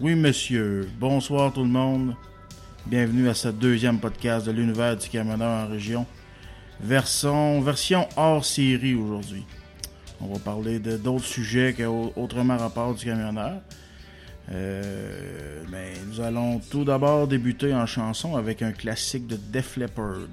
Oui, monsieur. Bonsoir tout le monde. Bienvenue à ce deuxième podcast de l'univers du camionneur en région. Version, hors série aujourd'hui. On va parler de d'autres sujets qui ont autrement rapport du camionneur. Mais nous allons tout d'abord débuter en chanson avec un classique de Def Leppard.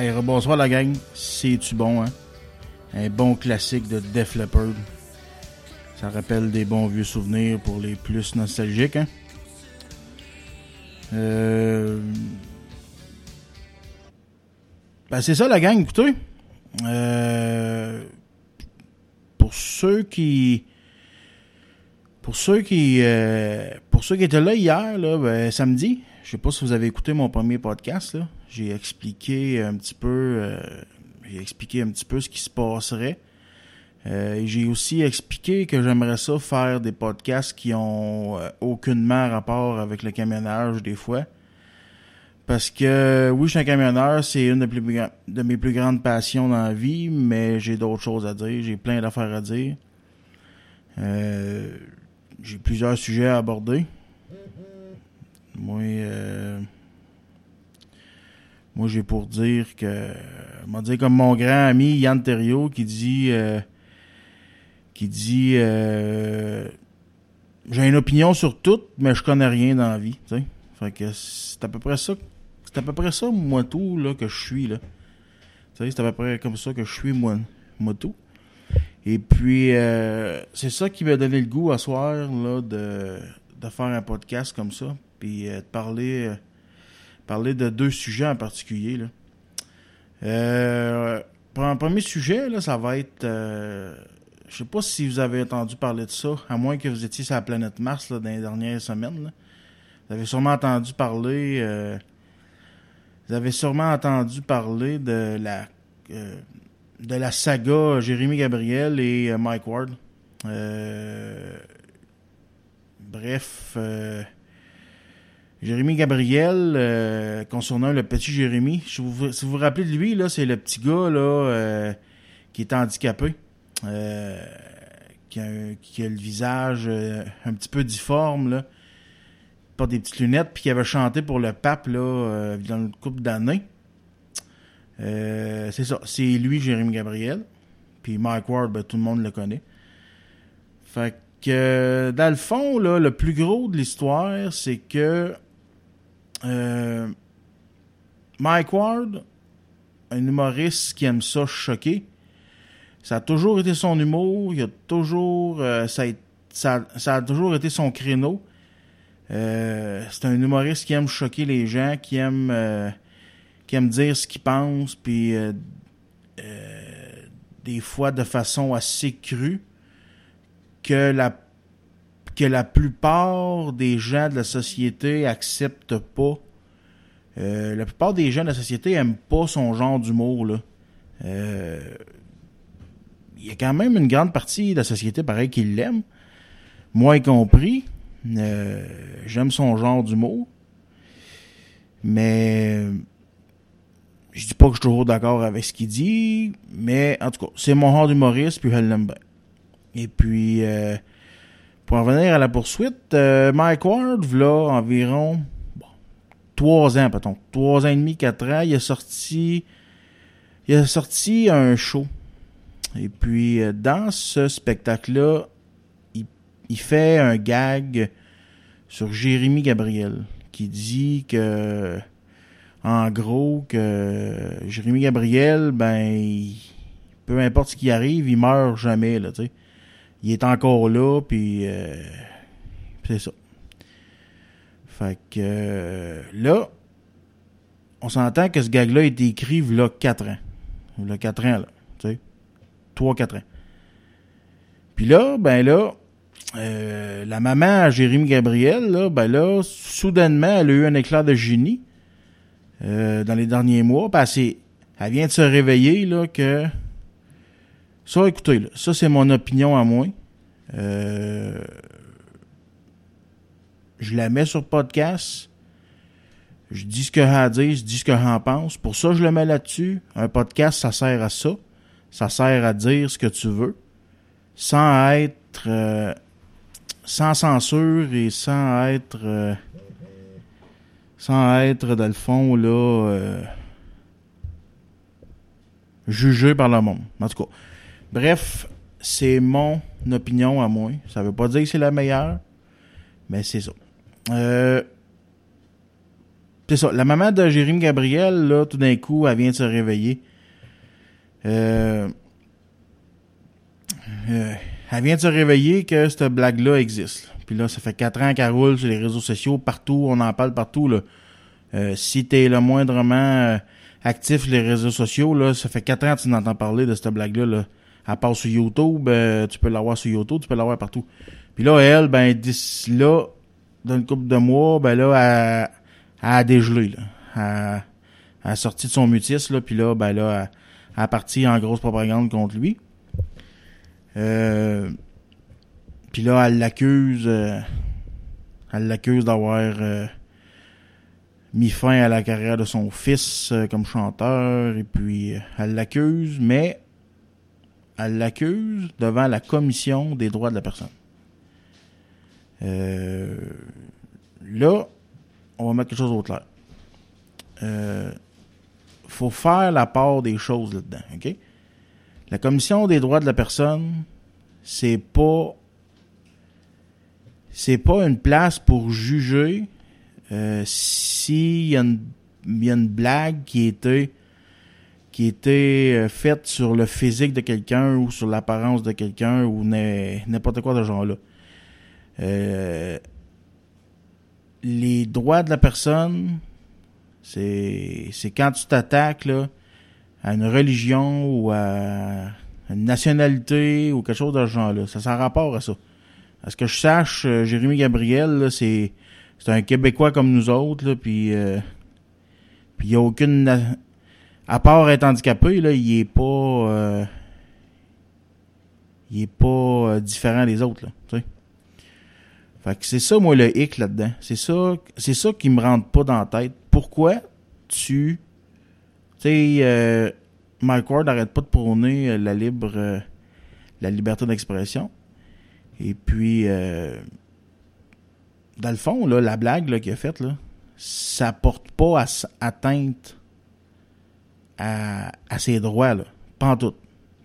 Hey, bonsoir la gang. C'est-tu bon, hein? Un bon classique de Def Leppard. Ça rappelle des bons vieux souvenirs pour les plus nostalgiques, hein? Euh... Ben, c'est ça la gang, écoutez. Euh... Pour ceux qui. Pour ceux qui. Euh... Pour ceux qui étaient là hier, là, ben, samedi, je sais pas si vous avez écouté mon premier podcast, là. J'ai expliqué un petit peu. Euh... J'ai expliqué un petit peu ce qui se passerait. Euh, j'ai aussi expliqué que j'aimerais ça faire des podcasts qui ont euh, aucunement rapport avec le camionnage des fois. Parce que oui, je suis un camionneur, c'est une de, mes plus grandes passions dans la vie, mais j'ai d'autres choses à dire, j'ai plein d'affaires à dire. Euh, j'ai plusieurs sujets à aborder. Moi, moi j'ai pour dire que, dit comme mon grand ami Yann Thériault qui dit qui dit euh, j'ai une opinion sur tout, mais je connais rien dans la vie. C'est à peu près ça. C'est à peu près ça, moi tout, là, que je suis là. C'est à peu près comme ça que je suis moi, moi tout. Et puis euh, c'est ça qui m'a donné le goût à soir là, de, de faire un podcast comme ça. Puis euh, de parler, parler de deux sujets en particulier. Là. pour un premier sujet, là, ça va être je sais pas si vous avez entendu parler de ça, à moins que vous étiez sur la planète Mars là, dans les dernières semaines. Vous avez sûrement entendu parler. Euh, vous avez sûrement entendu parler de la euh, de la saga Jérémy Gabriel et euh, Mike Ward. bref, Jérémy Gabriel, concernant le petit Jérémy, si vous, vous rappelez de lui, là, c'est le petit gars là, qui est handicapé. Euh, qui, a, le visage euh, un petit peu difforme, là. Pas des petites lunettes, puis qui avait chanté pour le pape, là, euh, dans une couple d'années. c'est ça. C'est lui, Jérémy Gabriel. Puis Mike Ward, ben, tout le monde le connaît. Fait que, dans le fond, là, le plus gros de l'histoire, c'est que Mike Ward, un humoriste qui aime ça choquer, ça a toujours été son humour, il a toujours, euh, ça, a, toujours été son créneau. Euh, c'est un humoriste qui aime choquer les gens, qui aime, euh, qui aime dire ce qu'il pense, puis des fois de façon assez crue, que la, que la plupart des gens de la société acceptent pas. la plupart des gens de la société aiment pas son genre d'humour il y a quand même une grande partie de la société, pareil, qui l'aime. Moi y compris. Euh, j'aime son genre d'humour. Mais je dis pas que je suis toujours d'accord avec ce qu'il dit, mais en tout cas, c'est mon genre d'humoriste, puis elle l'aime bien. Et puis, euh, pour en revenir à la poursuite, euh, Mike Ward, là, environ trois ans, peut-être, trois ans et demi, quatre ans, il a sorti, il a sorti un show et puis, euh, dans ce spectacle-là, il, fait un gag sur Jérémy Gabriel, qui dit que, en gros, que Jérémy Gabriel, ben, peu importe ce qui arrive, il meurt jamais, là, tu sais. Il est encore là, puis euh, c'est ça. Fait que euh, là, on s'entend que ce gag-là a été écrit il y a 4 ans. Il y a 4 ans, là, tu sais. 3-4 ans. Puis là, ben là, euh, la maman à Jérémy Gabriel, là, ben là, soudainement, elle a eu un éclat de génie euh, dans les derniers mois. Parce elle vient de se réveiller là que. Ça, écoutez, ça c'est mon opinion à moi. Euh, je la mets sur podcast. Je dis ce que à dire, je dis ce que j'en pense. Pour ça, je le mets là-dessus. Un podcast, ça sert à ça. Ça sert à dire ce que tu veux sans être euh, sans censure et sans être euh, sans être dans le fond là jugé par le monde. En tout cas, bref, c'est mon opinion à moi. Ça veut pas dire que c'est la meilleure, mais c'est ça. c'est ça. La maman de Jérémy Gabriel, là, tout d'un coup, elle vient de se réveiller. Euh, euh, elle vient de se réveiller que cette blague-là existe. Puis là, ça fait quatre ans qu'elle roule sur les réseaux sociaux, partout, on en parle partout. Là. Euh, si t'es le moindrement euh, actif sur les réseaux sociaux, là, ça fait quatre ans que tu n'entends parler de cette blague-là. Là. Elle passe sur YouTube, tu peux l'avoir sur YouTube, tu peux l'avoir partout. Puis là, elle, ben, d'ici là, dans une couple de mois, ben là, elle, elle a dégelé, là. Elle, a sorti de son mutisme, là, puis là, ben là, elle, elle a parti en grosse propagande contre lui. Euh, puis là, elle l'accuse, euh, elle l'accuse d'avoir euh, mis fin à la carrière de son fils euh, comme chanteur, et puis elle l'accuse, mais elle l'accuse devant la commission des droits de la personne. là, on va mettre quelque chose au clair. Euh, faut faire la part des choses là-dedans, OK? La commission des droits de la personne, c'est pas c'est pas une place pour juger euh, s'il y, a une blague qui était qui était euh, faite sur le physique de quelqu'un ou sur l'apparence de quelqu'un ou n'importe quoi de ce genre-là. Euh, les droits de la personne, c'est quand tu t'attaques à une religion ou à une nationalité ou quelque chose de ce genre-là. Ça s'en rapport à ça. À ce que je sache, euh, Jérémy Gabriel, c'est un Québécois comme nous autres, puis puis il n'y a aucune à part être handicapé, là, il est pas euh, il est pas différent des autres, là, tu sais. Fait que c'est ça, moi, le hic là-dedans. C'est ça, c'est ça qui me rentre pas dans la tête. Pourquoi tu, tu sais, euh, Mike Ward n'arrête pas de prôner euh, la libre, euh, la liberté d'expression? Et puis, euh, dans le fond, là, la blague qu'il a faite, là, ça porte pas atteinte à, à ses droits, là. Pas en tout.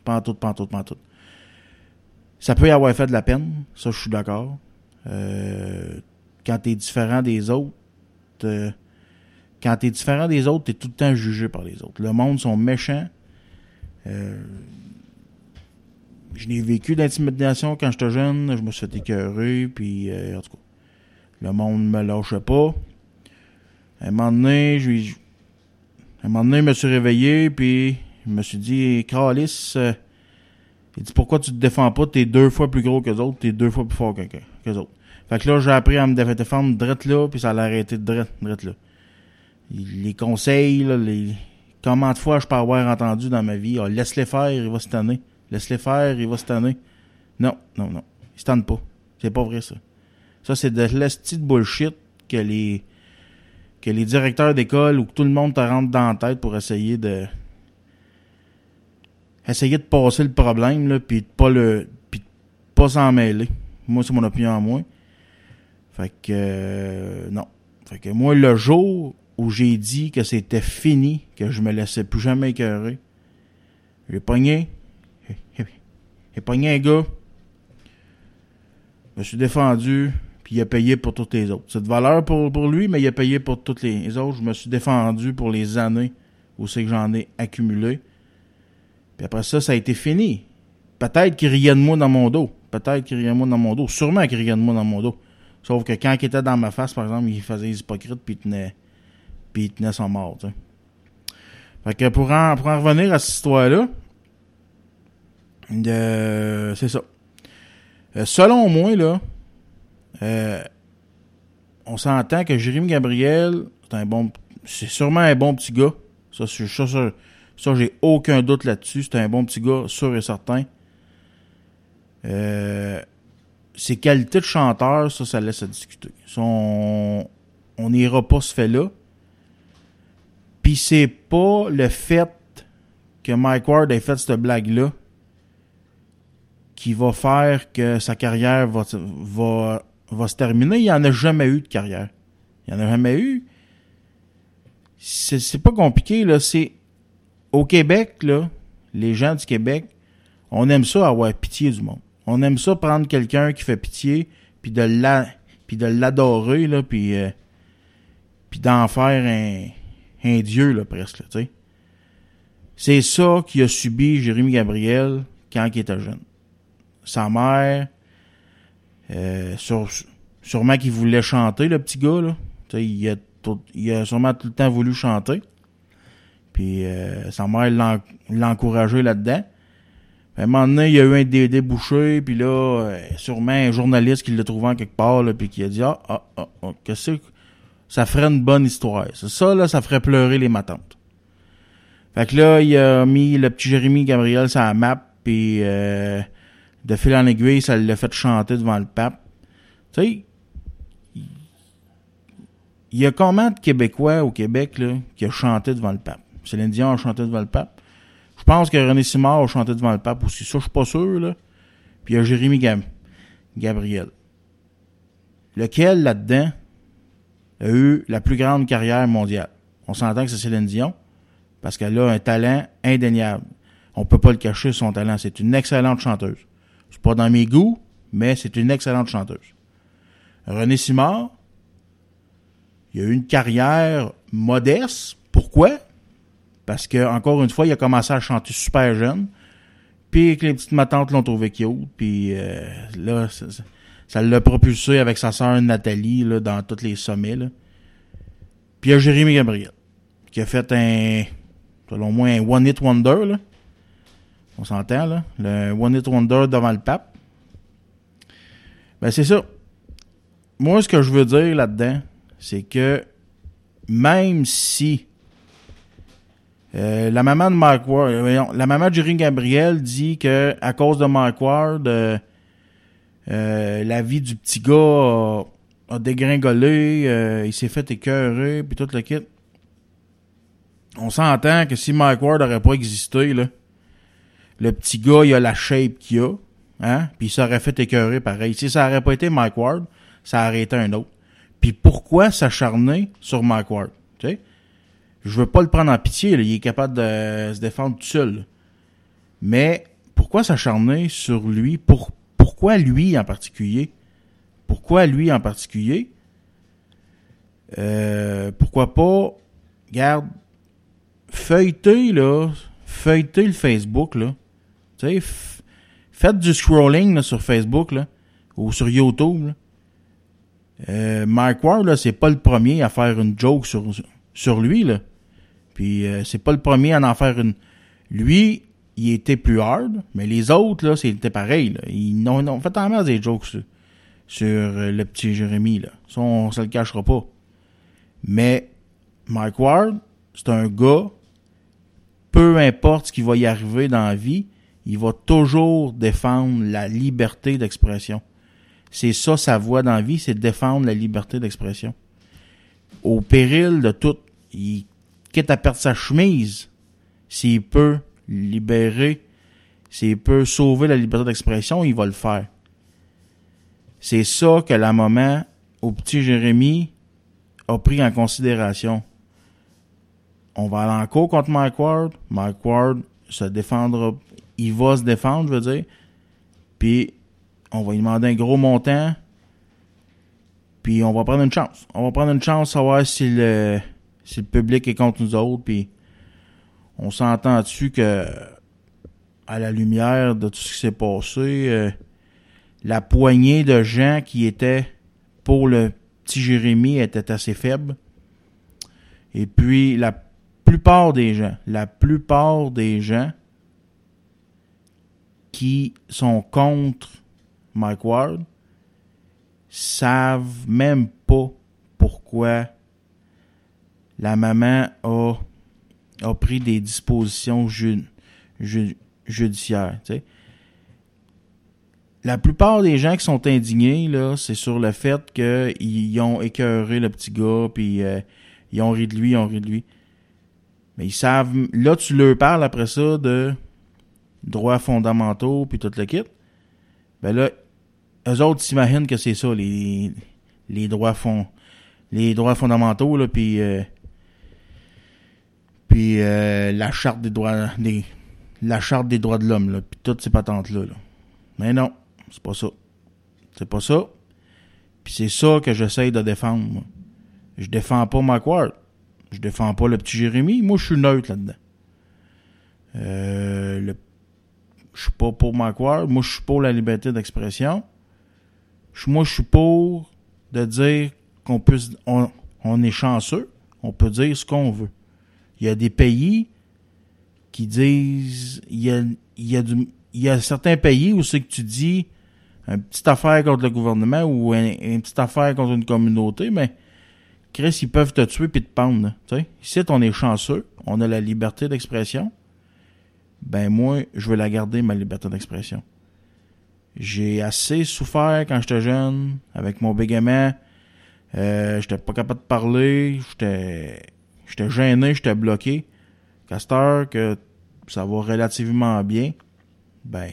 Pas en tout, pas en tout, pas en tout. Ça peut y avoir fait de la peine, ça je suis d'accord. Euh, quand tu es différent des autres, euh, quand tu es différent des autres, tu es tout le temps jugé par les autres. Le monde sont méchants. Euh, je n'ai vécu d'intimidation quand j'étais jeune, je me suis fait écœurer, puis en tout cas, le monde me lâchait pas. À un moment donné, je, un moment donné, je me suis réveillé, puis je me suis dit, Calis, il dit pourquoi tu te défends pas, t'es deux fois plus gros que les autres, t'es deux fois plus fort que, les autres. Fait que là, j'ai appris à me défendre drette là, puis ça a arrêté drette, drette là. Les conseils, là, les. Comment de fois je peux avoir entendu dans ma vie, ah, laisse-les faire, il va se tanner. Laisse-les faire, il va se tanner. Non, non, non. Il se pas. C'est pas vrai, ça. Ça, c'est de l'esti de bullshit que les que les directeurs d'école ou que tout le monde te rentre dans la tête pour essayer de essayer de passer le problème, là, puis de pas le. puis de pas s'en mêler. Moi, c'est mon opinion à moi. Fait que euh, non. Fait que moi, le jour où j'ai dit que c'était fini, que je me laissais plus jamais écœurer, j'ai pogné. J'ai pogné un gars. Je me suis défendu, il a payé pour toutes les autres. C'est de valeur pour, pour lui, mais il a payé pour toutes les autres. Je me suis défendu pour les années où c'est que j'en ai accumulé. Puis après ça, ça a été fini. Peut-être qu'il riait de moi dans mon dos. Peut-être qu'il riait de moi dans mon dos. Sûrement qu'il riait de moi dans mon dos. Sauf que quand il était dans ma face, par exemple, il faisait les hypocrites puis il tenait, puis il tenait son mort. Fait que pour en, pour en revenir à cette histoire-là, euh, c'est ça. Euh, selon moi, là, euh, on s'entend que Jérémy Gabriel, c'est un bon, c'est sûrement un bon petit gars. Ça, ça, ça, j'ai aucun doute là-dessus. C'est un bon petit gars, sûr et certain. Euh, ses qualités de chanteur, ça, ça laisse à discuter. on n'ira pas ce fait-là. Puis c'est pas le fait que Mike Ward ait fait cette blague-là qui va faire que sa carrière va, va, va se terminer. Il n'y en a jamais eu de carrière. Il n'y en a jamais eu. C'est pas compliqué, là. C'est au Québec, là, les gens du Québec, on aime ça avoir pitié du monde. On aime ça prendre quelqu'un qui fait pitié, puis de la, de l'adorer, puis, euh, d'en faire un, un dieu, là, presque. C'est ça qu'il a subi Jérémy Gabriel quand il était jeune. Sa mère, euh, sur, sûrement qu'il voulait chanter, le petit gars, là. Il a, il a sûrement tout le temps voulu chanter. Puis euh, sa mère l'a encouragé là-dedans. À un moment donné, il y a eu un débouché, puis là, euh, sûrement un journaliste qui l'a trouvé en quelque part, là, puis qui a dit Ah, ah, ah, ah qu'est-ce que ça ferait une bonne histoire. C'est ça, là, ça ferait pleurer les matantes. Fait que là, il a mis le petit Jérémy Gabriel sur la map, puis euh, de fil en aiguille, ça l'a fait chanter devant le pape. Tu sais, il y a combien de Québécois au Québec là, qui a chanté devant le pape? Céline Dion a chanté devant le pape. Je pense que René Simard a chanté devant le pape aussi. Ça, je suis pas sûr, là. Puis il y a Jérémy Gabriel. Lequel, là-dedans, a eu la plus grande carrière mondiale? On s'entend que c'est Céline Dion, parce qu'elle a un talent indéniable. On peut pas le cacher, son talent. C'est une excellente chanteuse. C'est pas dans mes goûts, mais c'est une excellente chanteuse. René Simard, il a eu une carrière modeste. Pourquoi? Parce que, encore une fois, il a commencé à chanter super jeune. Puis que les petites matantes l'ont trouvé cute. Puis euh, là, ça l'a propulsé avec sa sœur Nathalie dans tous les sommets. Là. Puis il y a Jérémy Gabriel, qui a fait un, selon moi, un One Hit Wonder. Là. On s'entend, là. Le One Hit Wonder devant le pape. Ben, c'est ça. Moi, ce que je veux dire là-dedans, c'est que même si euh, la maman de Mark Ward, euh, la maman de Jerry Gabriel dit que à cause de Mark Ward, euh, la vie du petit gars a, dégringolé, il s'est fait écœurer, puis tout le kit. On s'entend que si Mark Ward n'aurait pas existé, là, le petit gars, il a la shape qu'il a, hein, puis il s'aurait fait écœurer pareil. Si ça n'aurait pas été Mike Ward, ça aurait été un autre. Puis pourquoi s'acharner sur Mike Ward, tu je veux pas le prendre en pitié, il est capable de se défendre tout seul. Mais pourquoi s'acharner sur lui? Pour, pourquoi lui en particulier? Pourquoi lui en particulier? Euh, pourquoi pas, garde, feuilleter, là, feuilleter le Facebook, là. Faites du scrolling sur Facebook, ou sur YouTube. Euh, Mike Ward, c'est pas le premier à faire une joke sur, lui. Puis euh, c'est pas le premier à en faire une. Lui, il était plus hard, mais les autres, c'était pareil. Ils ont, fait en masse des jokes sur, euh, le petit Jérémy. Ça, on se le cachera pas. Mais Mike Ward, c'est un gars, peu importe ce qui va y arriver dans la vie, il va toujours défendre la liberté d'expression. C'est ça sa voix dans vie, c'est défendre la liberté d'expression. Au péril de tout. Il quitte à perdre sa chemise, s'il peut libérer, s'il peut sauver la liberté d'expression, il va le faire. C'est ça que la maman au petit Jérémy a pris en considération. On va aller en cours contre Mike Ward. Mike Ward se défendra. Il va se défendre, je veux dire. Puis, on va lui demander un gros montant. Puis, on va prendre une chance. On va prendre une chance, savoir si le, si le public est contre nous autres, puis on s'entend dessus que à la lumière de tout ce qui s'est passé, euh, la poignée de gens qui étaient pour le petit Jérémy était assez faible. Et puis la plupart des gens, la plupart des gens qui sont contre Mike Ward savent même pas pourquoi la maman a, a pris des dispositions judiciaires. La plupart des gens qui sont indignés, là, c'est sur le fait qu'ils ont écœuré le petit gars, puis euh, ils ont ri de lui, ils ont ri de lui. Mais ils savent... Là, tu leur parles après ça de droits fondamentaux, puis tout le kit. Ben là, eux autres s'imaginent que c'est ça, les, les droits fond, les droits fondamentaux, là, puis... Euh, puis euh, la charte des droits des la charte des droits de l'homme là, puis toutes ces patentes là, Mais non, c'est pas ça. C'est pas ça. Puis c'est ça que j'essaye de défendre. Je défends pas McWard. Je défends pas le petit Jérémy. Moi, je suis neutre là-dedans. Euh, le... Je suis pas pour McWard. Moi, je suis pour la liberté d'expression. Moi, je suis pour de dire qu'on peut... On, est chanceux. On peut dire ce qu'on veut. Il y a des pays qui disent... Il y a, certains pays où c'est que tu dis une petite affaire contre le gouvernement ou une, petite affaire contre une communauté, mais Chris, ils peuvent te tuer puis te pendre. Ici, on est chanceux, on a la liberté d'expression. Ben moi, je veux la garder, ma liberté d'expression. J'ai assez souffert quand j'étais jeune, avec mon bégaiement. Euh, j'étais pas capable de parler, j'étais j'étais gêné, j'étais bloqué. Castor, que ça va relativement bien, ben,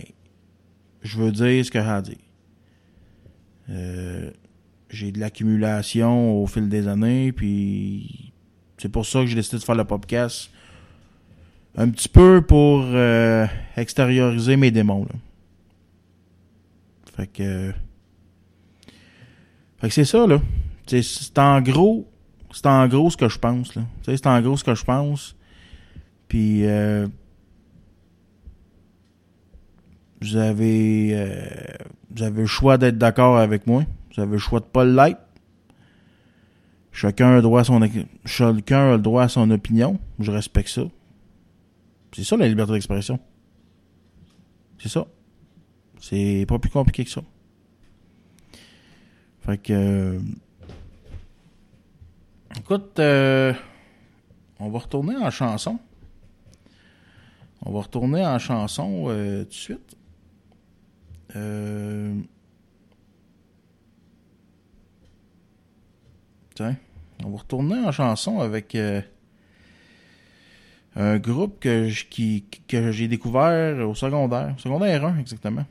je veux dire ce que j'ai à dire. Euh, j'ai de l'accumulation au fil des années, puis c'est pour ça que j'ai décidé de faire le podcast. Un petit peu pour euh, extérioriser mes démons. Là. Fait que. Fait que c'est ça, là. C'est en gros. C'est en gros ce que je pense, là. C'est en gros ce que je pense. Puis euh, vous avez, euh, vous avez le choix d'être d'accord avec moi. Vous avez le choix de pas le like. Chacun a, droit à son, chacun a le droit à son opinion. Je respecte ça. C'est ça la liberté d'expression. C'est ça. C'est pas plus compliqué que ça. Fait que. Euh, écoute, euh, on va retourner en chanson. On va retourner en chanson tout de suite. Euh... Tiens, on va retourner en chanson avec euh, un groupe que, qui, que j'ai découvert au secondaire, secondaire 1 exactement.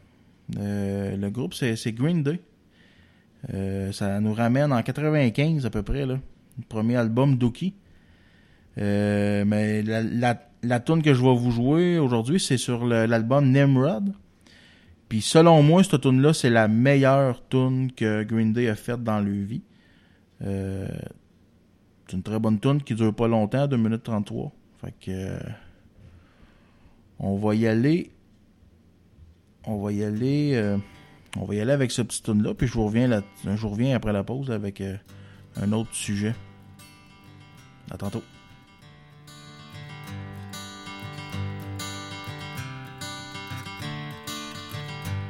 Euh, le groupe c'est Green Day. Euh, ça nous ramène en 95 à peu près là, le premier album Dookie. mais la, la, la tune que je vais vous jouer aujourd'hui, c'est sur l'album Nimrod. Puis selon moi, cette tune là c'est la meilleure tune que Green Day a faite dans leur vie. Euh, c'est une très bonne tune qui dure pas longtemps, 2 minutes 33. Fait que euh, on va y aller. On va y aller. Euh, on va y aller avec ce petit tune là, puis je vous reviens là, je vous reviens après la pause avec un autre sujet. À tantôt.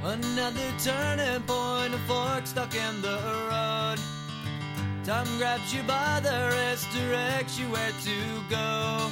Another turning point, a fork stuck in the road. Time grabs you by the wrist, directs you where to go.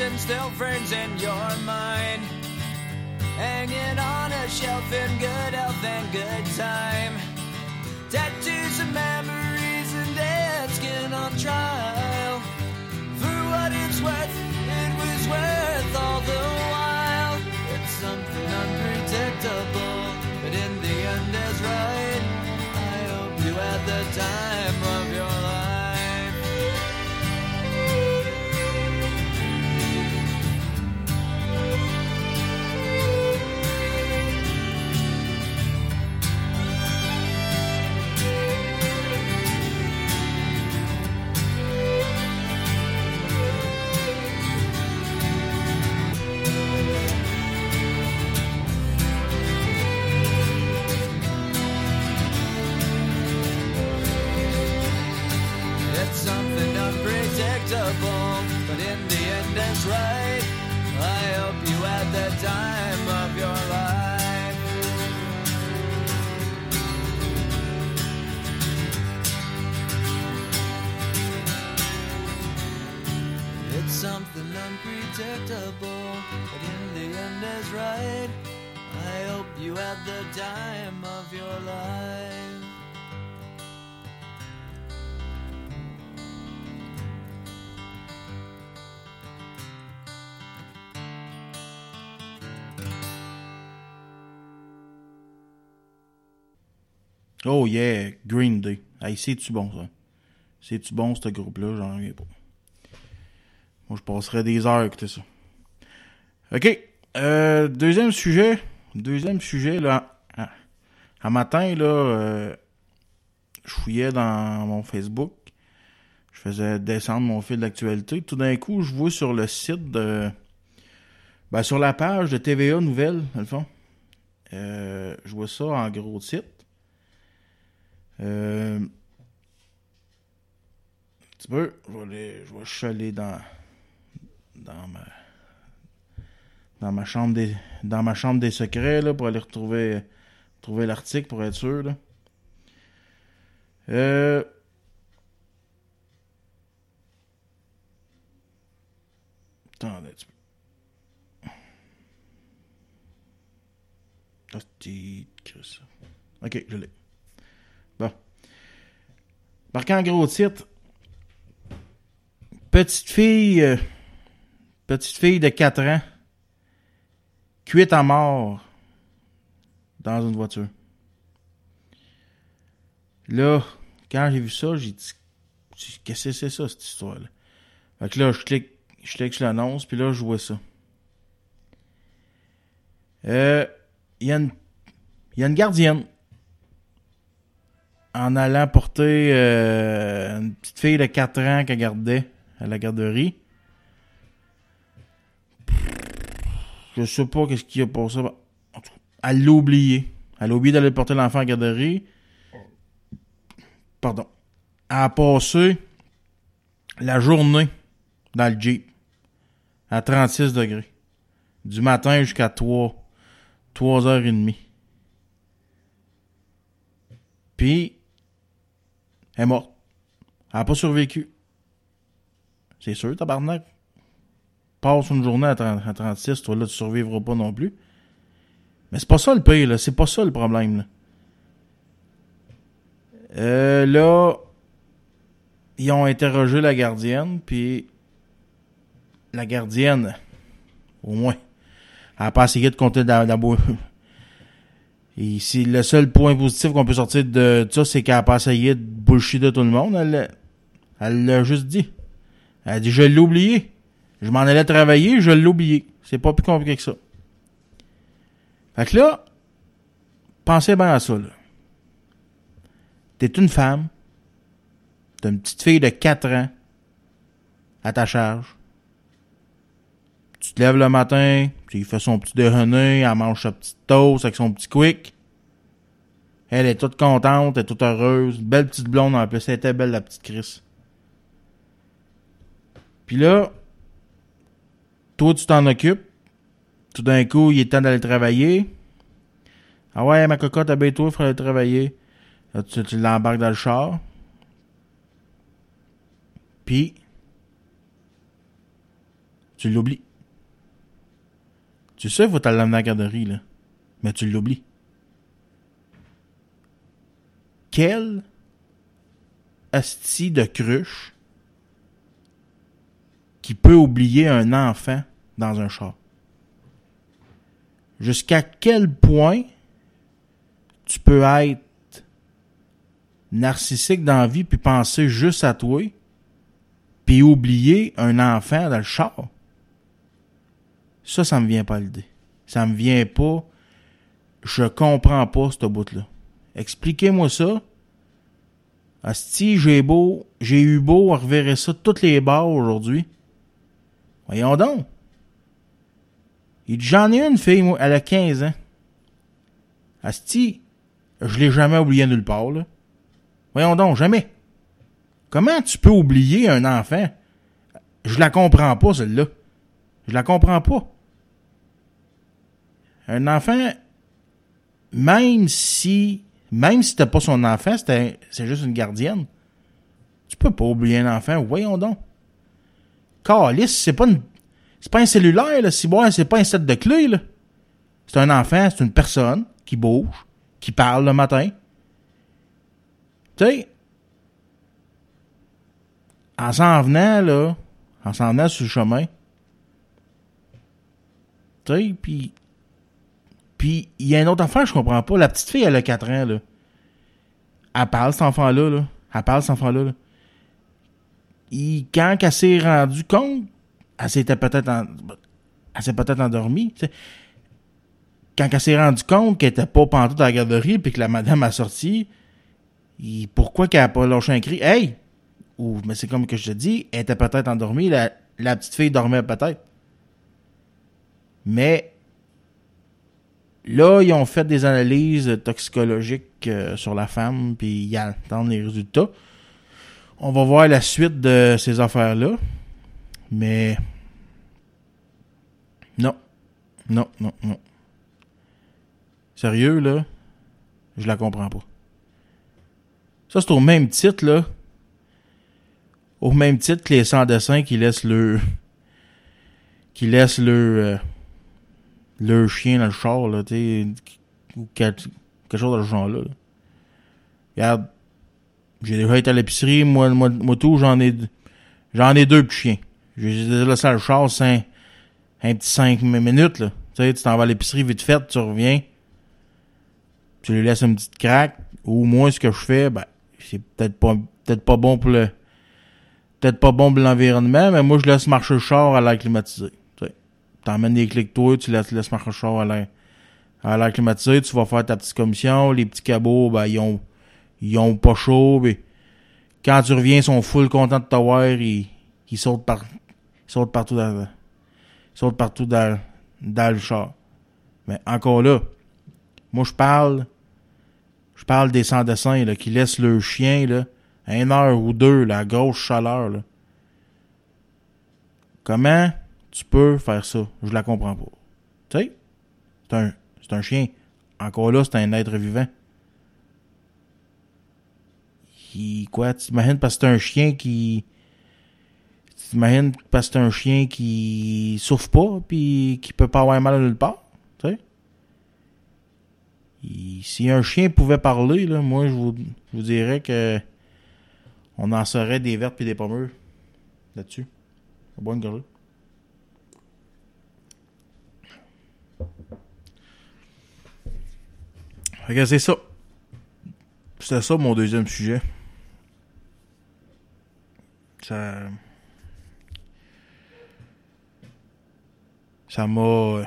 and still frames in your mind. Hanging on a shelf in good health and good time. Tattoos and memories and dead skin on trial. For what it's worth, it was worth all the while. It's something unpredictable, but in the end is right. I hope you had the time time's right. I hope you had the time of your life. It's something unpredictable, but in the end is right. I hope you had the time of your life. Oh yeah, Green Day. Hey, c'est-tu bon, ça? C'est-tu bon, ce groupe-là? J'en reviens pas. Moi, je passerais des heures à écouter ça. OK. Euh, deuxième sujet. Deuxième sujet, là. Un matin, là, euh, je fouillais dans mon Facebook. Je faisais descendre mon fil d'actualité. Tout d'un coup, je vois sur le site de... Ben, sur la page de TVA Nouvelles, dans le fond. Euh, je vois ça en gros titre. Euh, un petit peu, je vais, aller, dans, ma chambre des secrets pour aller retrouver trouver l'article pour être sûr. Euh, Attendez un petit peu. Ok, je l'ai. Marquant en gros titre. Petite fille. Euh, petite fille de 4 ans. Cuite à mort. Dans une voiture. Là, quand j'ai vu ça, j'ai dit. Qu'est-ce que c'est ça, cette histoire-là? Fait que là, je clique, je clique sur l'annonce, puis là, je vois ça. Euh. Il y a une. Il y a une gardienne en allant porter euh, une petite fille de 4 ans qu'elle gardait à la garderie. Je sais pas qu'est-ce qui a passé. Elle l'a oublié. Elle a oublié d'aller porter l'enfant à la garderie. Pardon. Elle a passé la journée dans le Jeep à 36 degrés. Du matin jusqu'à 3, 3h30. Puis, elle est morte. Elle n'a pas survécu. C'est sûr, tabarnak. Passe une journée à, 36, toi là, tu survivras pas non plus. Mais c'est pas ça le pire, là. C'est pas ça le problème, là. Euh, là, ils ont interrogé la gardienne, puis la gardienne, au moins, elle n'a pas essayé de compter la, la, et si le seul point positif qu'on peut sortir de ça, c'est qu'elle a pas essayé de bullshit de tout le monde. Elle, elle l'a juste dit. Elle a dit, je l'ai oublié. Je m'en allais travailler, je l'ai oublié. C'est pas plus compliqué que ça. Fait que là, pensez bien à ça, là. T'es une femme. T'as une petite fille de 4 ans à ta charge. Tu te lèves le matin, puis il fait son petit déjeuner, elle mange sa petite toast avec son petit quick. Elle est toute contente, elle est toute heureuse. belle petite blonde en plus. Elle était belle, la petite Chris. Puis là, toi, tu t'en occupes. Tout d'un coup, il est temps d'aller travailler. Ah ouais, ma cocotte, abaisse-toi, il faut aller travailler. Là, tu, tu l'embarques dans le char. Puis, tu l'oublies. Tu sais, il faut t'aller à la garderie, là. Mais tu l'oublies. Quel asti de cruche qui peut oublier un enfant dans un char? Jusqu'à quel point tu peux être narcissique dans la vie puis penser juste à toi puis oublier un enfant dans le char? Ça, ça me vient pas l'idée. Ça me vient pas. Je comprends pas ce bout-là. Expliquez-moi ça. Asti, j'ai beau, j'ai eu beau à reverrer ça toutes les bars aujourd'hui. Voyons donc. J'en ai une fille, moi, elle a 15 ans. Asti, je l'ai jamais oublié nulle part, là. Voyons donc, jamais. Comment tu peux oublier un enfant? Je la comprends pas, celle-là. Je la comprends pas. Un enfant, même si, même si t'as pas son enfant, c'est juste une gardienne. Tu peux pas oublier un enfant, voyons donc. Calice, c'est pas une, c'est pas un cellulaire, là, si c'est pas un set de clés, là. C'est un enfant, c'est une personne qui bouge, qui parle le matin. Tu sais, en s'en venant, là, en s'en venant sur le chemin, tu sais, puis puis il y a une autre affaire, je comprends pas. La petite fille, elle a 4 ans, là. elle parle, cet enfant-là, là. Elle parle, cet enfant-là, là. Quand elle s'est rendue compte, elle s'était peut-être en- elle s'est peut-être endormie. Quand elle s'est rendue compte qu'elle était pas pantoute à la garderie puis que la madame a sorti, pourquoi qu'elle a pas lâché un cri? Hey! Ou, mais c'est comme que je te dis, elle était peut-être endormie, la petite fille dormait peut-être. Mais là, ils ont fait des analyses toxicologiques euh, sur la femme, puis ils attendent les résultats. On va voir la suite de ces affaires-là. Mais non. Non, non, non. Sérieux, là, je la comprends pas. Ça, c'est au même titre, là. Au même titre que les sans-dessins qui laissent le. qui laissent le. Le chien dans le char, là, tu. Ou quelque, chose dans ce genre-là. là. Regarde. J'ai déjà été à l'épicerie, moi, moi, moi tout, j'en ai. J'en ai deux petits chiens. J'ai déjà laissé le char, c'est un, petit 5 minutes, là. Tu sais, tu t'en vas à l'épicerie vite fait, tu reviens. Tu lui laisses une petite craque. Ou moi, ce que je fais, ben, c'est peut-être pas, peut-être pas bon pour le, peut-être pas bon pour l'environnement, mais moi, je laisse marcher le char à l'air climatisé. T'emmènes des clics toi, tu laisses, laisses marcher le à l'air, à l'air climatisé, tu vas faire ta petite commission, les petits cabots, ben, ils ont, ils ont pas chaud, mais quand tu reviens, ils sont full contents de t'avoir, ils, ils sautent par, partout dans, ils sautent partout dans, dans le char. Mais encore là, moi, je parle, je parle des sans-dessins, là, qui laissent le chien, là, une heure ou deux, la grosse chaleur. Comment tu peux faire ça? Je la comprends pas. Tu sais? C'est un, chien. Encore là, c'est un être vivant. Qui, quoi? T'imagines parce que c'est un chien qui. T'imagines parce que c'est un chien qui souffre pas, puis qui peut pas avoir mal à nulle part, tu sais? Il- Si un chien pouvait parler, là, moi, je vous, dirais que on en saurait des vertes et des pommures là-dessus. On va que c'est ça. C'était ça mon deuxième sujet. Ça. Ça m'a.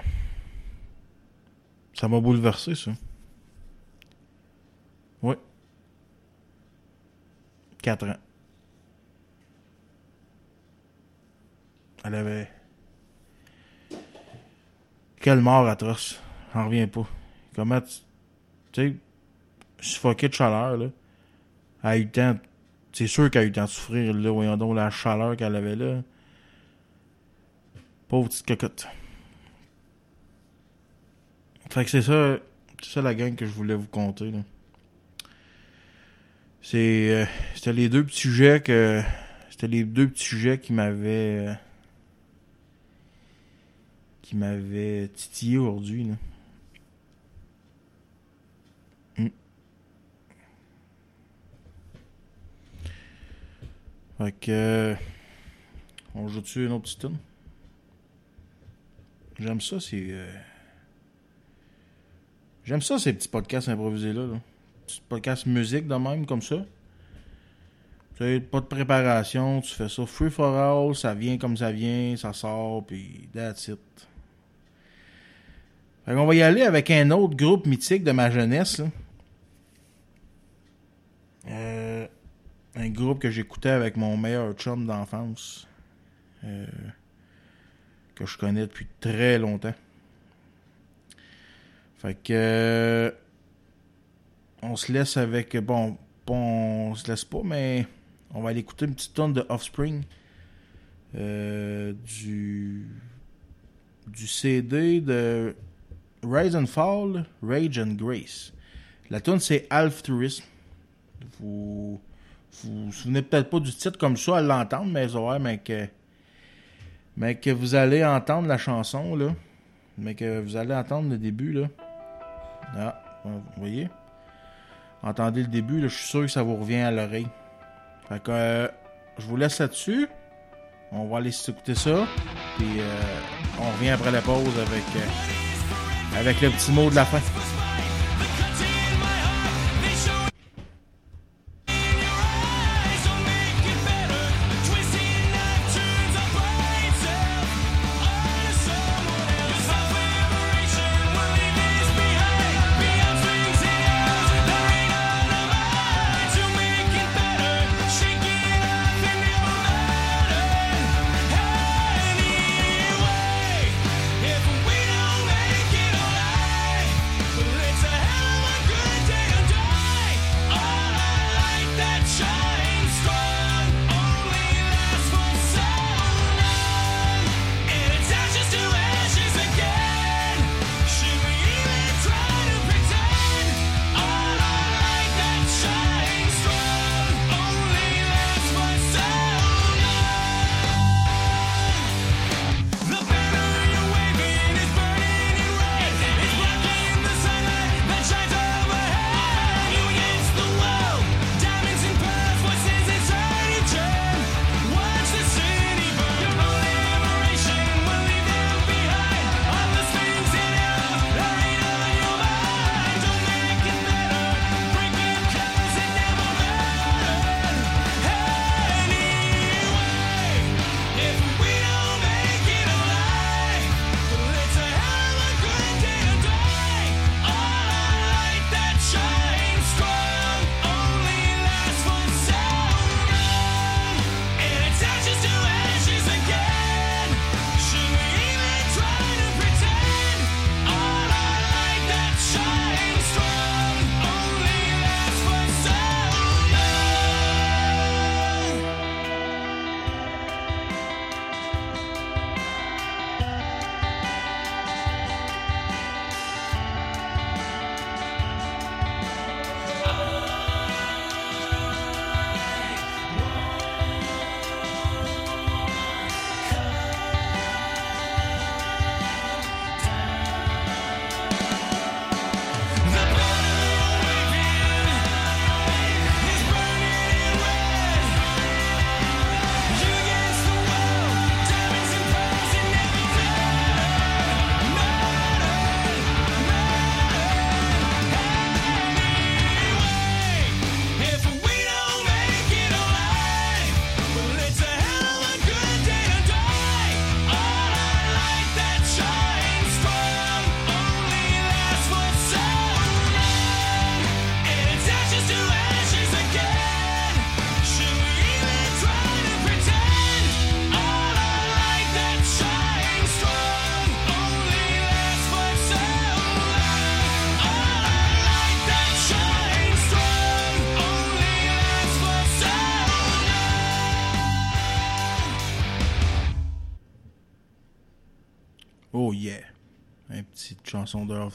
Ça m'a bouleversé, ça. Oui. Quatre ans. Elle avait. Quelle mort atroce. J'en reviens pas. Comment tu. Tu sais, suffoqué de chaleur, là. Elle a eu temps. C'est sûr qu'elle a eu le temps de souffrir, là. Voyons donc la chaleur qu'elle avait là. Pauvre petite cocotte. Fait que c'est ça. C'est ça la gang que je voulais vous conter, là. C'est. euh, c'était les deux petits sujets que. C'était les deux petits sujets qui m'avaient. euh, qui m'avaient titillé aujourd'hui, là. Fait que. on joue-tu une autre petite tune? J'aime ça, c'est. euh, J'aime ça, ces petits podcasts improvisés-là. Là. Petits podcasts musique de même, comme ça. Tu sais, pas de préparation, tu fais ça free for all, ça vient comme ça vient, ça sort, puis that's it. Fait qu'on va y aller avec un autre groupe mythique de ma jeunesse. là. Euh, un groupe que j'écoutais avec mon meilleur chum d'enfance. euh, que je connais depuis très longtemps. Fait que. euh, on se laisse avec. Bon, on se laisse pas, mais on va aller écouter une petite tonne de Offspring. euh, du. Du CD de Rise and Fall, Rage and Grace. La tune c'est Half Tourism. Vous vous vous souvenez peut-être pas du titre comme ça à l'entendre, mais voir, mais que, mais que vous allez entendre la chanson, là. Mais que vous allez entendre le début, là. Ah, vous voyez? Entendez le début, là, je suis sûr que ça vous revient à l'oreille. Fait que euh, je vous laisse là-dessus. On va aller écouter ça. Puis euh, on revient après la pause avec, euh, avec le petit mot de la fin.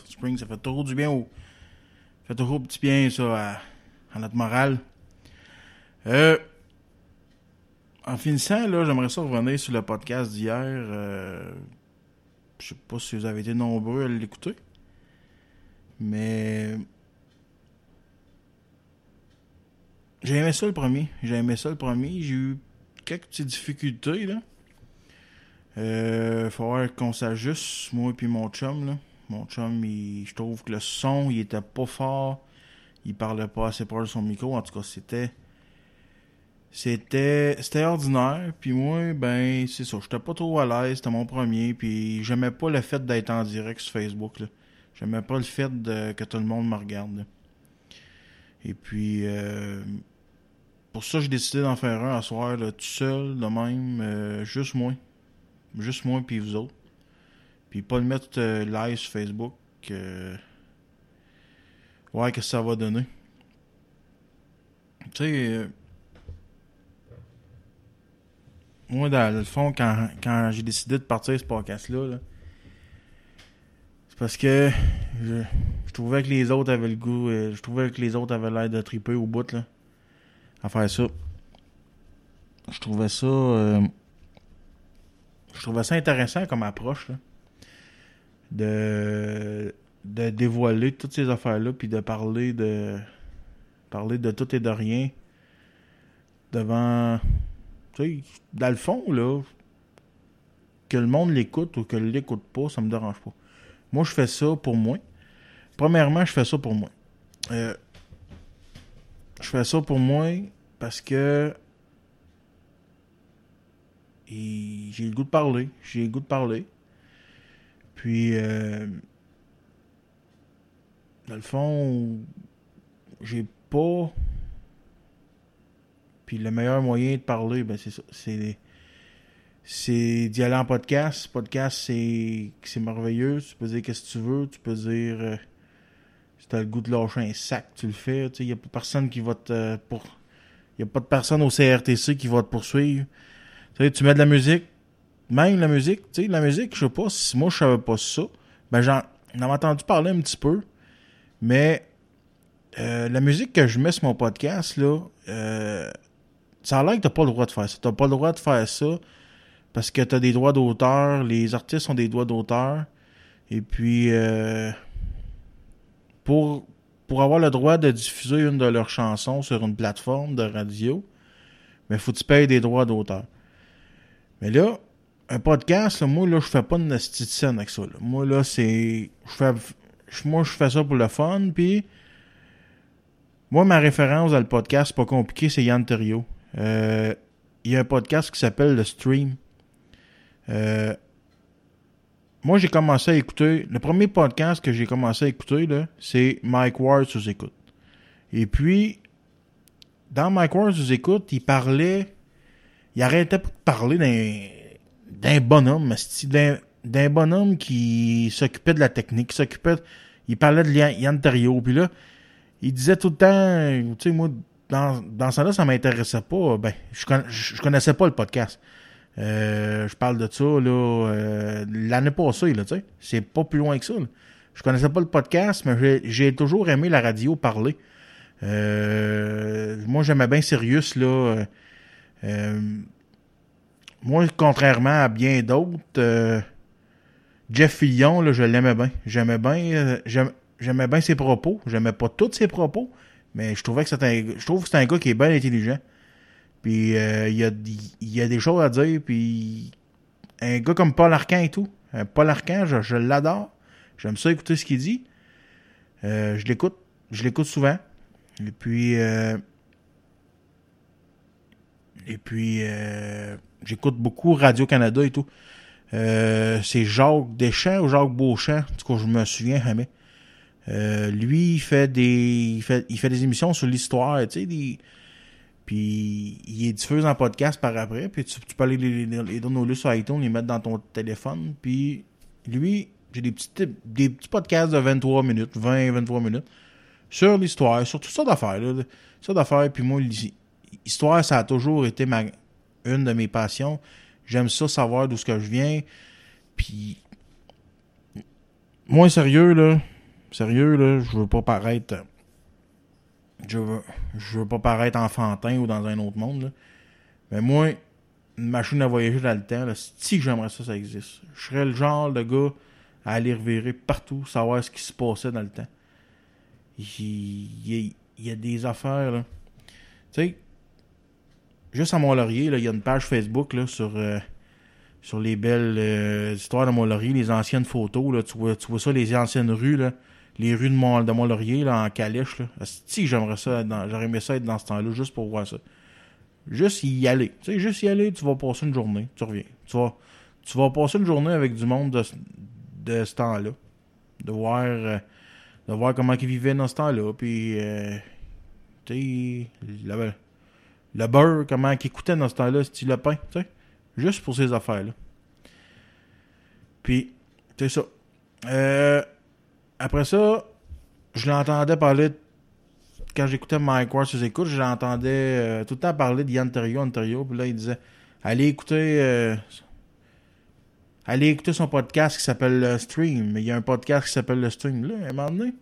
Spring, ça fait toujours du bien au. Ça fait toujours petit bien, ça, à, notre morale. Euh, en finissant, là, j'aimerais ça revenir sur le podcast d'hier. Euh, je sais pas si vous avez été nombreux à l'écouter. Mais. J'ai aimé ça le premier. J'ai aimé ça le premier. J'ai eu quelques petites difficultés, là. Euh, faut qu'on s'ajuste, moi et mon chum, là. Mon chum, je trouve que le son, il était pas fort. Il parlait pas assez proche son micro. En tout cas, c'était. C'était. C'était ordinaire. Puis moi, ben, c'est ça. J'étais pas trop à l'aise. C'était mon premier. Puis j'aimais pas le fait d'être en direct sur Facebook, là. J'aimais pas le fait que tout le monde me regarde, Et puis. Euh, pour ça, j'ai décidé d'en faire un à soir, tout seul, de même, euh, juste moi. Juste moi puis vous autres. Puis pas le mettre euh, live sur Facebook. Euh... Ouais, qu'est-ce que ça va donner. Tu sais, euh, moi, dans le fond, quand, quand j'ai décidé de partir ce podcast-là, c'est parce que je, trouvais que les autres avaient le goût, euh, je trouvais que les autres avaient l'air de triper au bout, là, à faire ça. Je trouvais ça je trouvais ça intéressant comme approche, de, dévoiler toutes ces affaires-là, puis de parler de parler de tout et de rien devant. Tu sais, dans le fond, là, que le monde l'écoute ou que l'écoute pas, ça me dérange pas. Moi, je fais ça pour moi. Premièrement, je fais ça pour moi. Euh, je fais ça pour moi parce que j'ai le goût de parler. J'ai le goût de parler. Puis, euh, dans le fond, j'ai pas. Puis le meilleur moyen de parler, ben c'est ça. C'est, c'est d'y aller en podcast. Podcast, c'est, c'est merveilleux. Tu peux dire qu'est-ce que tu veux. Tu peux dire. Euh, si t'as le goût de lâcher un sac, tu le fais. Il n'y a pas personne qui va te. Pour... Il a pas de personne au CRTC qui va te poursuivre. Tu mets de la musique, même la musique, tu sais, la musique, je sais pas, si moi je savais pas ça, ben j'en ai entendu parler un petit peu, mais euh, la musique que je mets sur mon podcast, là, euh, ça a l'air que t'as pas le droit de faire ça. T'as pas le droit de faire ça parce que t'as des droits d'auteur, les artistes ont des droits d'auteur, et puis euh, pour, pour avoir le droit de diffuser une de leurs chansons sur une plateforme de radio, mais ben, faut que tu payes des droits d'auteur. Mais là, un podcast, moi, là, je fais pas de scène avec ça. Moi, là, c'est. Je fais. Moi, je fais ça pour le fun, puis. Moi, ma référence dans le podcast, pas compliqué, c'est Yann Terrio. Euh, il y a un podcast qui s'appelle Le Stream. Euh, moi, j'ai commencé à écouter. Le premier podcast que j'ai commencé à écouter, là, c'est Mike Ward sous écoute. Et puis, dans Mike Ward sous écoute, il parlait il arrêtait pas de parler d'un, d'un bonhomme, d'un, bonhomme qui s'occupait de la technique, qui s'occupait, il parlait de Yann Terrio, puis là, il disait tout le temps, tu sais, moi, dans, dans ça là, ça m'intéressait pas, ben, je, je, connaissais pas le podcast. Euh, je parle de ça, là, euh, l'année passée, là, tu sais, c'est pas plus loin que ça, là. Je connaissais pas le podcast, mais j'ai, toujours aimé la radio parler. Euh, moi, j'aimais bien Sirius, là, euh, moi, contrairement à bien d'autres, euh, Jeff Fillon, là, je l'aimais bien. J'aimais bien, euh, j'aimais bien ses propos. J'aimais pas tous ses propos, mais je trouvais que c'était, je trouve que c'est un gars qui est bien intelligent. Puis il y, a, y a des choses à dire. Puis un gars comme Paul Arcan et tout, Paul Arcan, je, l'adore. J'aime ça écouter ce qu'il dit. je l'écoute, je l'écoute souvent. Et puis et puis, euh, j'écoute beaucoup Radio-Canada et tout. Euh, c'est Jacques Deschamps ou Jacques Beauchamp, tout cas, je me souviens jamais. Euh, lui, il fait des il fait, il fait des émissions sur l'histoire, tu sais, des, puis il est diffusé en podcast par après, puis tu, peux aller les, les, donner sur iTunes, les mettre dans ton téléphone, puis lui, j'ai des petits, des petits podcasts de 23 minutes, 20, 23 minutes, sur l'histoire, sur tout ça d'affaires, ça d'affaires, puis moi, histoire, ça a toujours été ma, une de mes passions. J'aime ça savoir d'où ce que je viens. Puis Moi, sérieux, là. Sérieux, là, je veux pas paraître. Je veux, je veux pas paraître enfantin ou dans un autre monde, là. Mais moi, une machine à voyager dans le temps, là, si j'aimerais ça, ça existe. Je serais le genre de gars à aller revirer partout, savoir ce qui se passait dans le temps. Il y, a, des affaires, là. Tu sais, juste à Mont-Laurier, il y a une page Facebook là, sur, euh, sur les belles euh, histoires de Mont-Laurier, les anciennes photos. Là, tu, vois, tu vois ça, les anciennes rues, là, les rues de, Mont, de Mont-Laurier là, en calèche. Là. Si j'aimerais ça, j'aurais aimé ça être dans ce temps-là, juste pour voir ça. Juste y aller. Tu sais, juste y aller, tu vas passer une journée, tu reviens. Tu vas, tu vas passer une journée avec du monde de, de ce temps-là. De voir, euh, de voir comment ils vivaient dans ce temps-là. Puis, euh, tu sais, le, beurre, comment ils écoutaient dans ce temps-là, style le pain, tu sais. Juste pour ces affaires-là. Puis, c'est ça. Euh, après ça, je l'entendais parler quand j'écoutais Mike Ward sur écoutes, je l'entendais euh, tout le temps parler de Yann Ontario, puis là, il disait Allez écouter euh, Allez écouter son podcast qui s'appelle le Stream. Il y a un podcast qui s'appelle le Stream. Là, à un moment donné.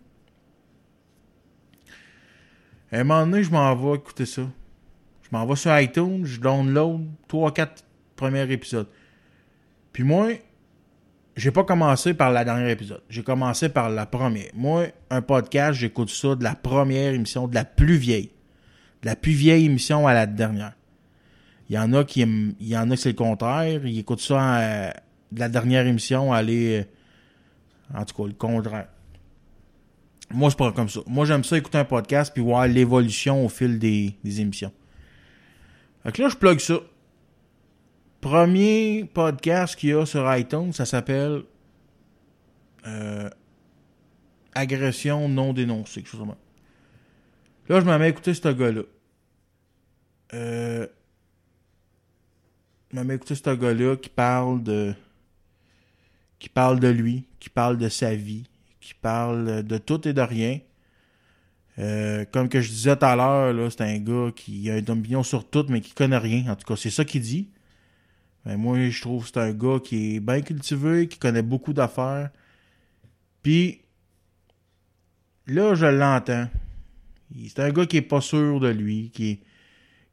À un moment donné, je m'en vais écouter ça. M'en vais sur iTunes, je download 3-4 premiers épisodes. Puis moi, j'ai pas commencé par la dernière épisode. J'ai commencé par la première. Moi, un podcast, j'écoute ça de la première émission, de la plus vieille. De la plus vieille émission à la dernière. Il y en a qui il y en a c'est le contraire. Ils écoutent ça euh, de la dernière émission à aller, euh, en tout cas, le contraire. Moi, c'est pas comme ça. Moi, j'aime ça écouter un podcast puis voir l'évolution au fil des émissions. Fait là, je plug ça. Premier podcast qu'il y a sur iTunes, ça s'appelle euh, Agression non dénoncée, quelque chose. Là, je m'en mets à écouter ce gars-là. Euh, je m'en mets à écouter ce gars-là qui parle de. qui parle de lui, qui parle de sa vie, qui parle de tout et de rien. Euh, comme que je disais tout à l'heure, c'est un gars qui a une opinion sur tout, mais qui connaît rien. En tout cas, c'est ça qu'il dit. Ben, moi, je trouve que c'est un gars qui est bien cultivé, qui connaît beaucoup d'affaires. Puis, là, je l'entends. C'est un gars qui est pas sûr de lui, qui est,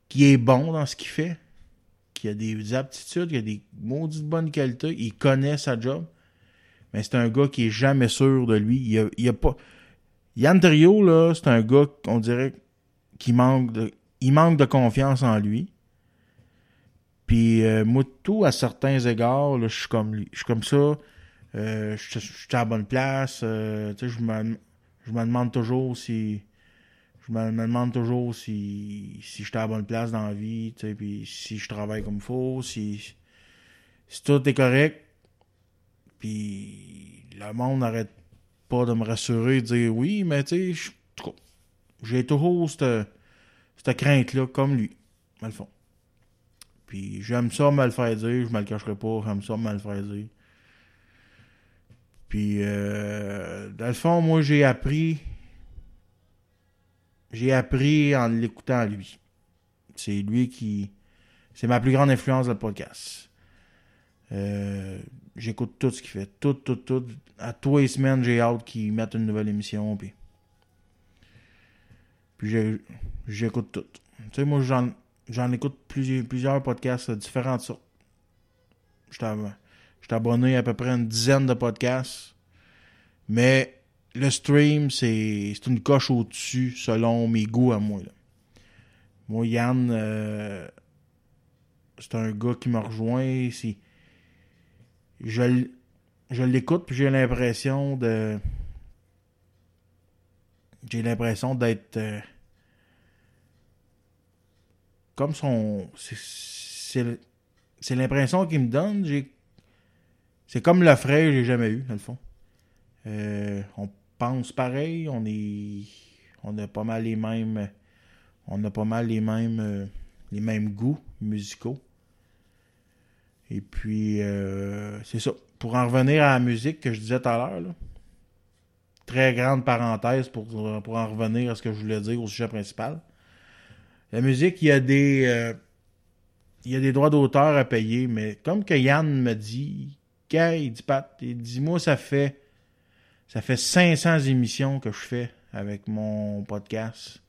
qui est bon dans ce qu'il fait, qui a des aptitudes, qui a des maudites bonnes qualités, il connaît sa job. Mais c'est un gars qui est jamais sûr de lui. Il a, il a pas. Yann Trio, là, c'est un gars, on dirait, qui manque de. Il manque de confiance en lui. Puis euh, moi, tout à certains égards, je suis comme lui. Je suis comme ça. Euh, je, suis à la bonne place. Euh, je me, je me demande toujours si. Je me, demande toujours si, si je suis à la bonne place dans la vie, puis si je travaille comme il faut, si, si tout est correct. Puis le monde n'arrête de me rassurer, de dire oui, mais tu sais, j'ai toujours cette, crainte-là, comme lui, dans le fond. Puis j'aime ça me le faire dire, je me le cacherai pas, j'aime ça me faire dire. Puis euh, dans le fond, moi j'ai appris j'ai appris en l'écoutant lui. C'est lui qui c'est ma plus grande influence dans le podcast. Euh, j'écoute tout ce qu'il fait, tout tout tout à tous les semaines, j'ai hâte qu'il mette une nouvelle émission puis puis j'écoute tout. Tu sais moi j'en j'en écoute plusieurs, plusieurs podcasts de différentes sortes. Je suis abonné à peu près une dizaine de podcasts. Mais le stream, c'est une coche au-dessus selon mes goûts à moi. Moi, Yann, euh, c'est un gars qui me rejoint. Je, je l'écoute, puis j'ai l'impression de. J'ai l'impression d'être. Euh, comme son. C'est l'impression qu'il me donne. C'est comme le frère que j'ai jamais eu, dans le fond. Euh, on pense pareil, on est. On a pas mal les mêmes. On a pas mal les mêmes. Euh, les mêmes goûts musicaux. Et puis, c'est ça. Pour en revenir à la musique que je disais tout à l'heure, très grande parenthèse pour, pour en revenir à ce que je voulais dire au sujet principal. La musique, il y a des. Euh, il y a des droits d'auteur à payer, mais comme que Yann me dit, il dit Pat, il dit moi ça fait Ça fait 500 émissions que je fais avec mon podcast.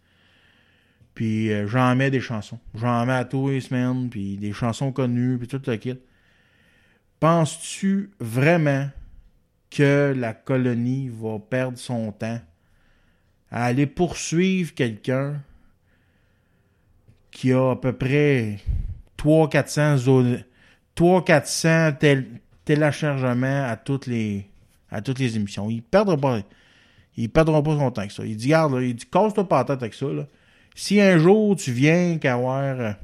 Puis euh, j'en mets des chansons. J'en mets à tous les semaines, puis des chansons connues, puis tout le kit. Penses-tu vraiment que la colonie va perdre son temps à aller poursuivre quelqu'un qui a à peu près 300-400 300-400 téléchargements à toutes les à toutes les émissions? Il perdra pas perdra pas son temps avec ça. Il dit, regarde, il dit, casse-toi pas la tête avec ça. Si un jour tu viens qu'avoir.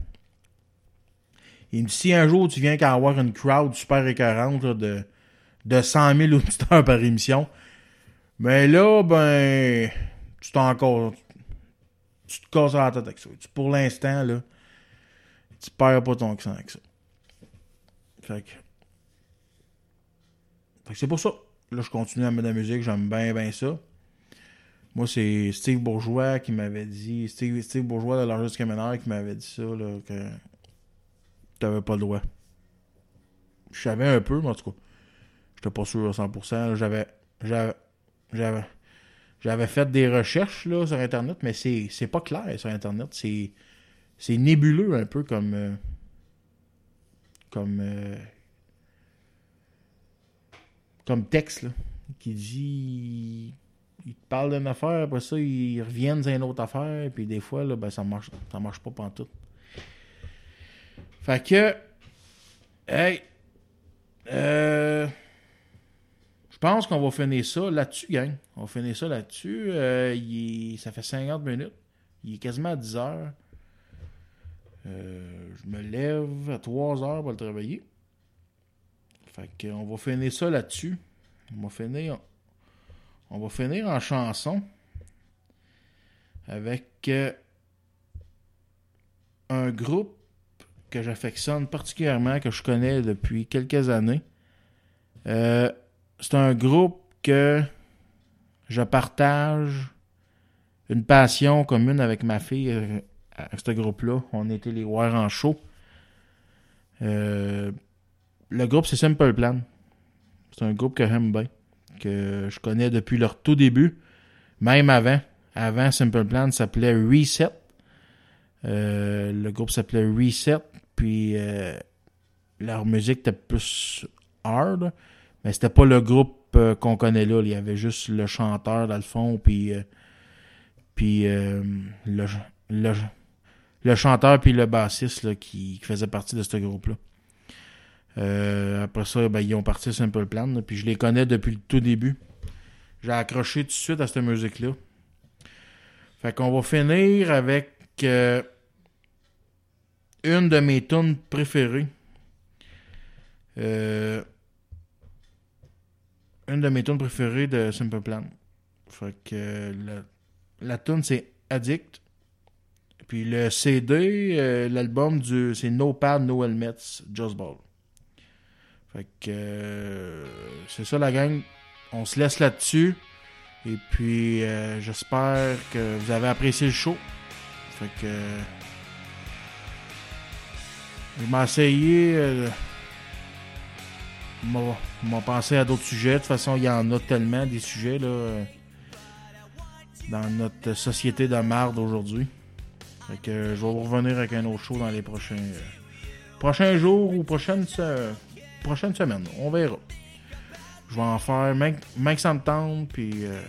Il dit, si un jour tu viens qu'avoir une crowd super écœurante de, de 100 000 auditeurs par émission, ben là, ben, tu t'en encore. Tu te casses la tête avec ça. Pour l'instant, là, tu perds pas ton accent avec ça. Fait que. C'est pour ça. Là, je continue à mettre de la musique, j'aime bien, bien ça. Moi, c'est Steve Bourgeois qui m'avait dit, Steve, Bourgeois de l'Argent Caménaire qui m'avait dit ça, là, t'avais pas le droit. Je savais un peu, mais en tout cas, j'étais pas sûr à 100%. J'avais, j'avais, j'avais, j'avais fait des recherches, là, sur Internet, mais c'est, c'est pas clair sur Internet. C'est, c'est nébuleux un peu comme, euh, comme, euh, comme texte, là, qui dit ils te parlent d'une affaire, après ça, ils reviennent à une autre affaire, puis des fois, là, ben, ça marche, ça marche pas tout. Fait que, hey, euh, je pense qu'on va finir ça là-dessus, gang. On va finir ça là-dessus. Euh, ça fait 50 minutes. Il est quasiment à 10 heures. Euh, je me lève à 3 heures pour le travailler. Fait qu'on va finir ça là-dessus. On va finir on va finir en chanson avec un groupe que j'affectionne particulièrement, que je connais depuis quelques années. Euh, c'est un groupe que je partage une passion commune avec ma fille euh, à ce groupe-là. On était les voir en show. le groupe, c'est Simple Plan. C'est un groupe que j'aime bien que je connais depuis leur tout début, même avant. Avant, Simple Plan s'appelait Reset. Euh, le groupe s'appelait Reset, puis euh, leur musique était plus hard, mais c'était pas le groupe euh, qu'on connaît là. Il y avait juste le chanteur dans le fond, puis, puis le, le, chanteur puis le bassiste qui, qui faisait partie de ce groupe-là. Euh, après ça, ben, ils ont parti Simple Plan. puis je les connais depuis le tout début. J'ai accroché tout de suite à cette musique-là. Fait qu'on va finir avec euh, une de mes tunes préférées. Euh, une de mes tunes préférées de Simple Plan. Fait que la, la tune c'est Addict. Puis le CD, l'album du c'est No Pad, No Helmets, Just Ball. Fait que euh, c'est ça la gang. On se laisse là-dessus. Et puis euh, j'espère que vous avez apprécié le show. Fait que je m'ai essayé euh, m'a pensé à d'autres sujets. De toute façon, il y en a tellement des sujets là dans notre société de marde aujourd'hui. Fait que je vais vous revenir avec un autre show dans les prochains prochains jours ou prochaines prochaine semaine. On verra. Je vais en faire, même, que me puis euh,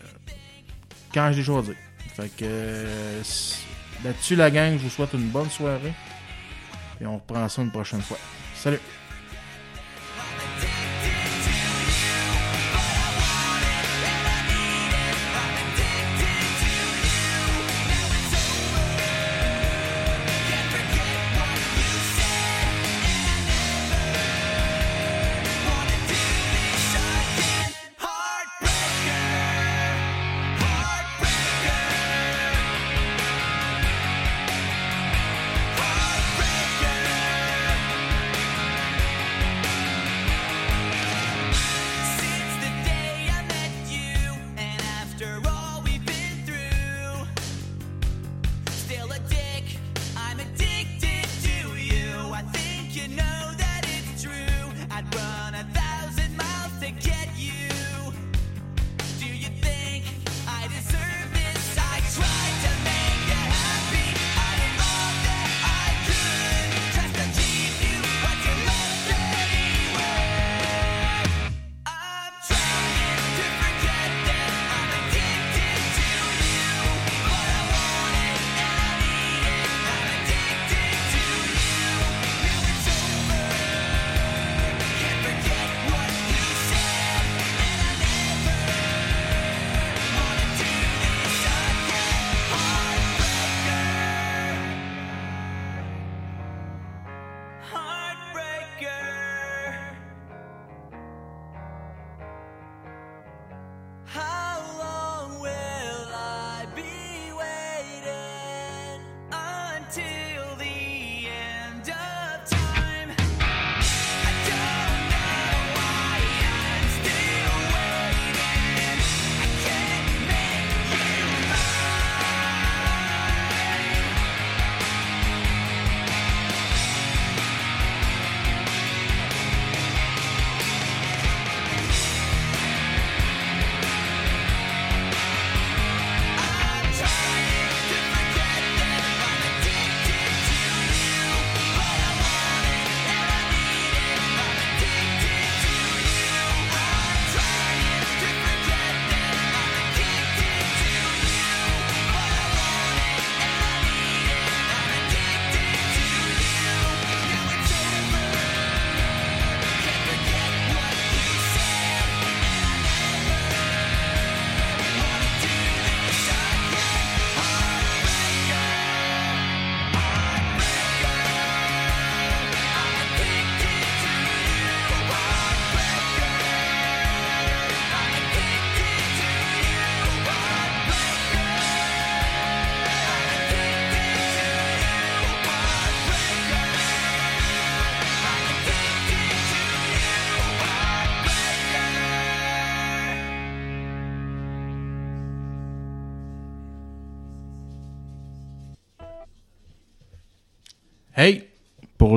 quand j'ai des choses. Fait que euh, là-dessus, la gang, je vous souhaite une bonne soirée. Et on reprend ça une prochaine fois. Salut!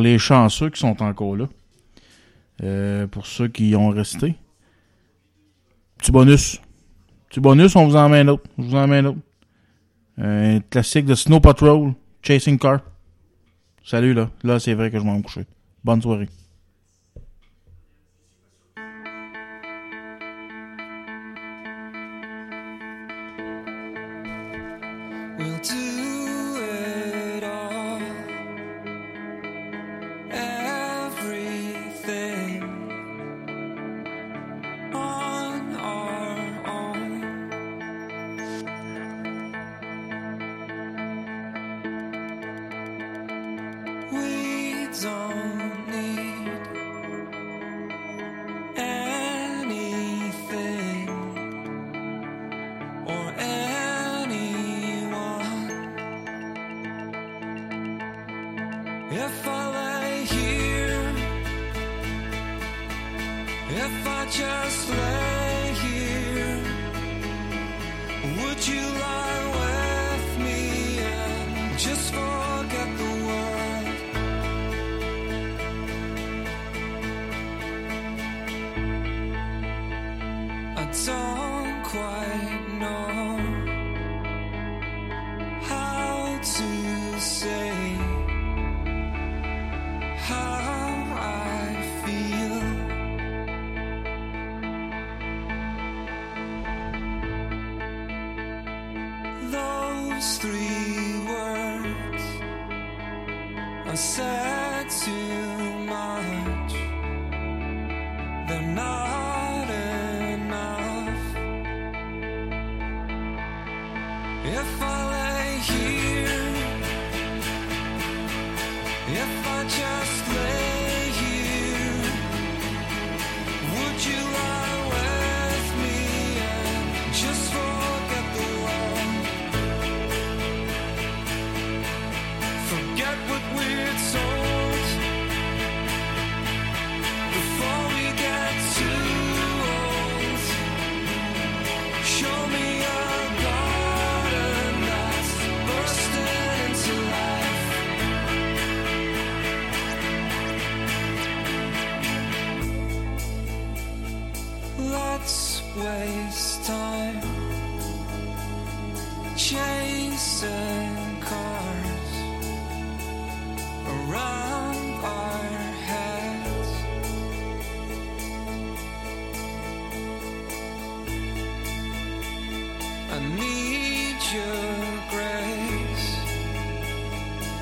les chanceux qui sont encore là. Euh, pour ceux qui y ont resté. Petit bonus. Petit bonus, on vous en met un vous un classique de Snow Patrol, Chasing Car. Salut là. Là, c'est vrai que je m'en coucher. Bonne soirée. If I just lay here, would you lie?